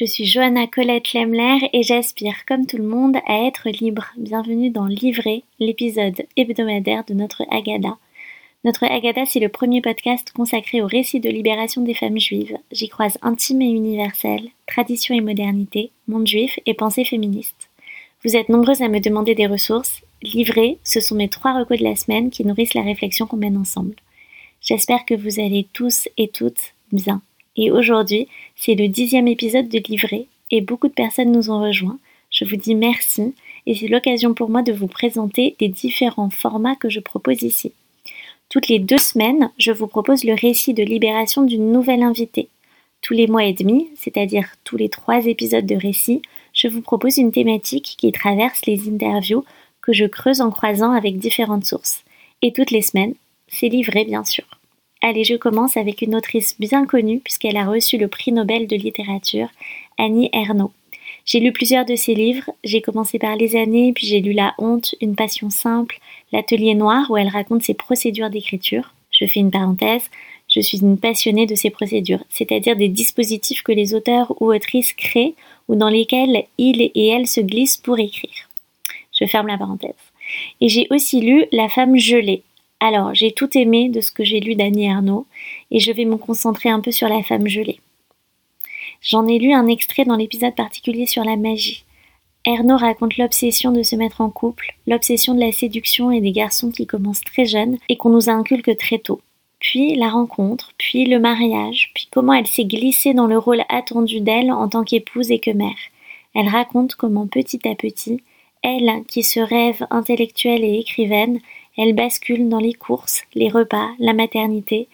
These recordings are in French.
Je suis Johanna Colette Lemler et j'aspire, comme tout le monde, à être libre. Bienvenue dans Livrer, l'épisode hebdomadaire de notre Agada. Notre Agada, c'est le premier podcast consacré au récit de libération des femmes juives. J'y croise intime et universel, tradition et modernité, monde juif et pensée féministe. Vous êtes nombreuses à me demander des ressources. Livrer, ce sont mes trois recos de la semaine qui nourrissent la réflexion qu'on mène ensemble. J'espère que vous allez tous et toutes bien. Et aujourd'hui, c'est le dixième épisode de Livrer et beaucoup de personnes nous ont rejoints. Je vous dis merci et c'est l'occasion pour moi de vous présenter les différents formats que je propose ici. Toutes les deux semaines, je vous propose le récit de libération d'une nouvelle invitée. Tous les mois et demi, c'est-à-dire tous les trois épisodes de récit, je vous propose une thématique qui traverse les interviews que je creuse en croisant avec différentes sources. Et toutes les semaines, c'est livré bien sûr. Allez, je commence avec une autrice bien connue puisqu'elle a reçu le prix Nobel de littérature, Annie Ernaux. J'ai lu plusieurs de ses livres, j'ai commencé par Les années, puis j'ai lu La honte, Une passion simple, L'atelier noir où elle raconte ses procédures d'écriture. Je fais une parenthèse, je suis une passionnée de ces procédures, c'est-à-dire des dispositifs que les auteurs ou autrices créent ou dans lesquels ils et elles se glissent pour écrire. Je ferme la parenthèse. Et j'ai aussi lu La femme gelée alors, j'ai tout aimé de ce que j'ai lu d'Annie Arnaud, et je vais me concentrer un peu sur la femme gelée. J'en ai lu un extrait dans l'épisode particulier sur la magie. Ernaud raconte l'obsession de se mettre en couple, l'obsession de la séduction et des garçons qui commencent très jeunes et qu'on nous inculque très tôt. Puis la rencontre, puis le mariage, puis comment elle s'est glissée dans le rôle attendu d'elle en tant qu'épouse et que mère. Elle raconte comment petit à petit, elle, qui se rêve intellectuelle et écrivaine, elle bascule dans les courses, les repas, la maternité,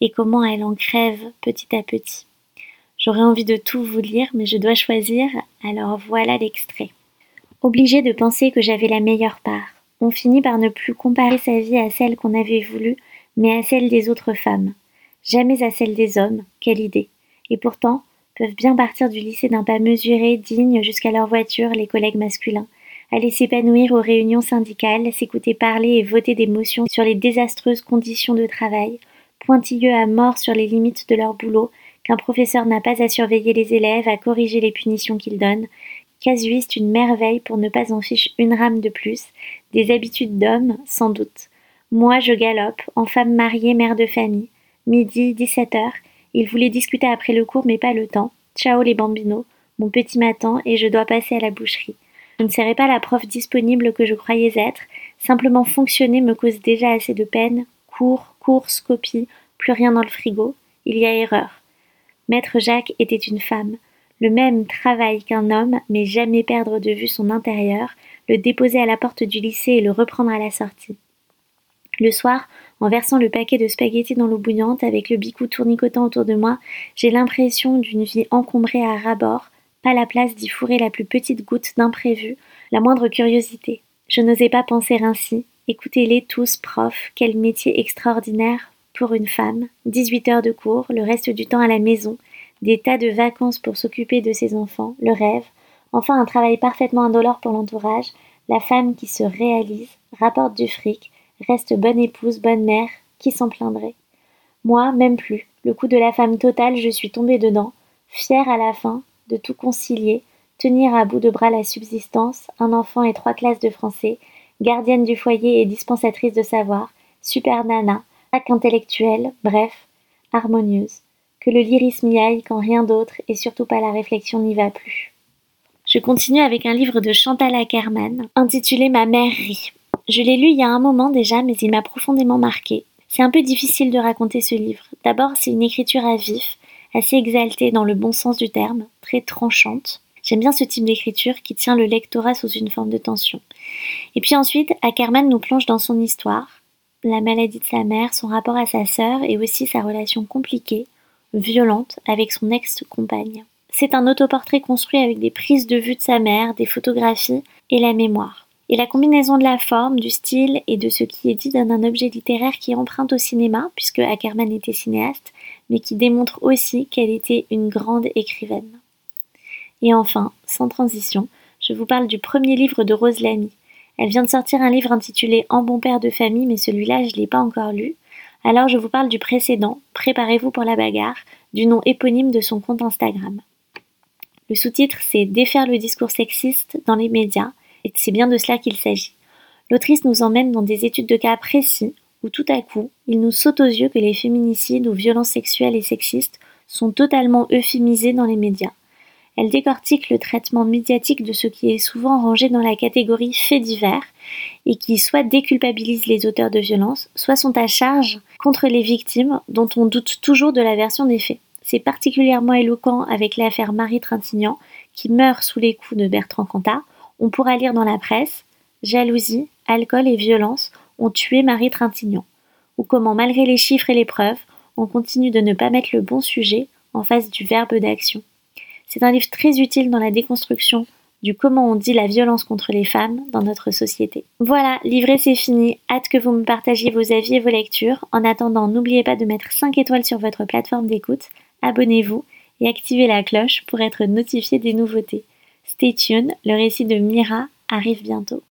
et comment elle en crève petit à petit. J'aurais envie de tout vous lire, mais je dois choisir, alors voilà l'extrait. Obligée de penser que j'avais la meilleure part, on finit par ne plus comparer sa vie à celle qu'on avait voulu, mais à celle des autres femmes. Jamais à celle des hommes, quelle idée. Et pourtant, peuvent bien partir du lycée d'un pas mesuré, digne jusqu'à leur voiture, les collègues masculins, aller s'épanouir aux réunions syndicales, s'écouter parler et voter des motions sur les désastreuses conditions de travail, pointilleux à mort sur les limites de leur boulot, qu'un professeur n'a pas à surveiller les élèves, à corriger les punitions qu'il donne, casuiste une merveille pour ne pas en fiche une rame de plus, des habitudes d'homme, sans doute. Moi, je galope, en femme mariée, mère de famille. Midi, 17 heures. Il voulait discuter après le cours, mais pas le temps. Ciao les bambinos. Mon petit m'attend et je dois passer à la boucherie. Je ne serai pas la prof disponible que je croyais être, simplement fonctionner me cause déjà assez de peine, cours, course, copie, plus rien dans le frigo, il y a erreur. Maître Jacques était une femme, le même travail qu'un homme, mais jamais perdre de vue son intérieur, le déposer à la porte du lycée et le reprendre à la sortie. Le soir, en versant le paquet de spaghettis dans l'eau bouillante avec le bicou tournicotant autour de moi, j'ai l'impression d'une vie encombrée à ras-bord, pas la place d'y fourrer la plus petite goutte d'imprévu, la moindre curiosité. Je n'osais pas penser ainsi. Écoutez-les tous, profs, quel métier extraordinaire pour une femme. 18 heures de cours, le reste du temps à la maison, des tas de vacances pour s'occuper de ses enfants, le rêve, enfin un travail parfaitement indolore pour l'entourage, la femme qui se réalise, rapporte du fric, reste bonne épouse, bonne mère, qui s'en plaindrait Moi, même plus. Le coup de la femme totale, je suis tombée dedans, fière à la fin, de tout concilier, tenir à bout de bras la subsistance, un enfant et trois classes de français, gardienne du foyer et dispensatrice de savoir, super nana, hack intellectuelle, bref, harmonieuse. Que le lyrisme y aille quand rien d'autre et surtout pas la réflexion n'y va plus. Je continue avec un livre de Chantal Ackerman, intitulé Ma mère rit. Je l'ai lu il y a un moment déjà, mais il m'a profondément marqué. C'est un peu difficile de raconter ce livre. D'abord, c'est une écriture à vif, assez exaltée dans le bon sens du terme, très tranchante. J'aime bien ce type d'écriture qui tient le lectorat sous une forme de tension. Et puis ensuite, Ackerman nous plonge dans son histoire, la maladie de sa mère, son rapport à sa sœur et aussi sa relation compliquée, violente avec son ex-compagne. C'est un autoportrait construit avec des prises de vue de sa mère, des photographies et la mémoire. Et la combinaison de la forme, du style et de ce qui est dit donne un objet littéraire qui emprunte au cinéma, puisque Ackerman était cinéaste, mais qui démontre aussi qu'elle était une grande écrivaine. Et enfin, sans transition, je vous parle du premier livre de Rose Lamy. Elle vient de sortir un livre intitulé En bon père de famille, mais celui-là, je ne l'ai pas encore lu. Alors je vous parle du précédent, Préparez-vous pour la bagarre, du nom éponyme de son compte Instagram. Le sous-titre, c'est Défaire le discours sexiste dans les médias, et c'est bien de cela qu'il s'agit. L'autrice nous emmène dans des études de cas précis où tout à coup, il nous saute aux yeux que les féminicides ou violences sexuelles et sexistes sont totalement euphémisés dans les médias. Elle décortique le traitement médiatique de ce qui est souvent rangé dans la catégorie faits divers et qui soit déculpabilise les auteurs de violences, soit sont à charge contre les victimes dont on doute toujours de la version des faits. C'est particulièrement éloquent avec l'affaire Marie Trintignant qui meurt sous les coups de Bertrand Cantat. On pourra lire dans la presse Jalousie, alcool et violence ont tué Marie Trintignant, ou comment malgré les chiffres et les preuves, on continue de ne pas mettre le bon sujet en face du verbe d'action. C'est un livre très utile dans la déconstruction du comment on dit la violence contre les femmes dans notre société. Voilà, livré c'est fini. Hâte que vous me partagiez vos avis et vos lectures. En attendant, n'oubliez pas de mettre 5 étoiles sur votre plateforme d'écoute, abonnez-vous et activez la cloche pour être notifié des nouveautés. Stay tuned, le récit de Mira arrive bientôt.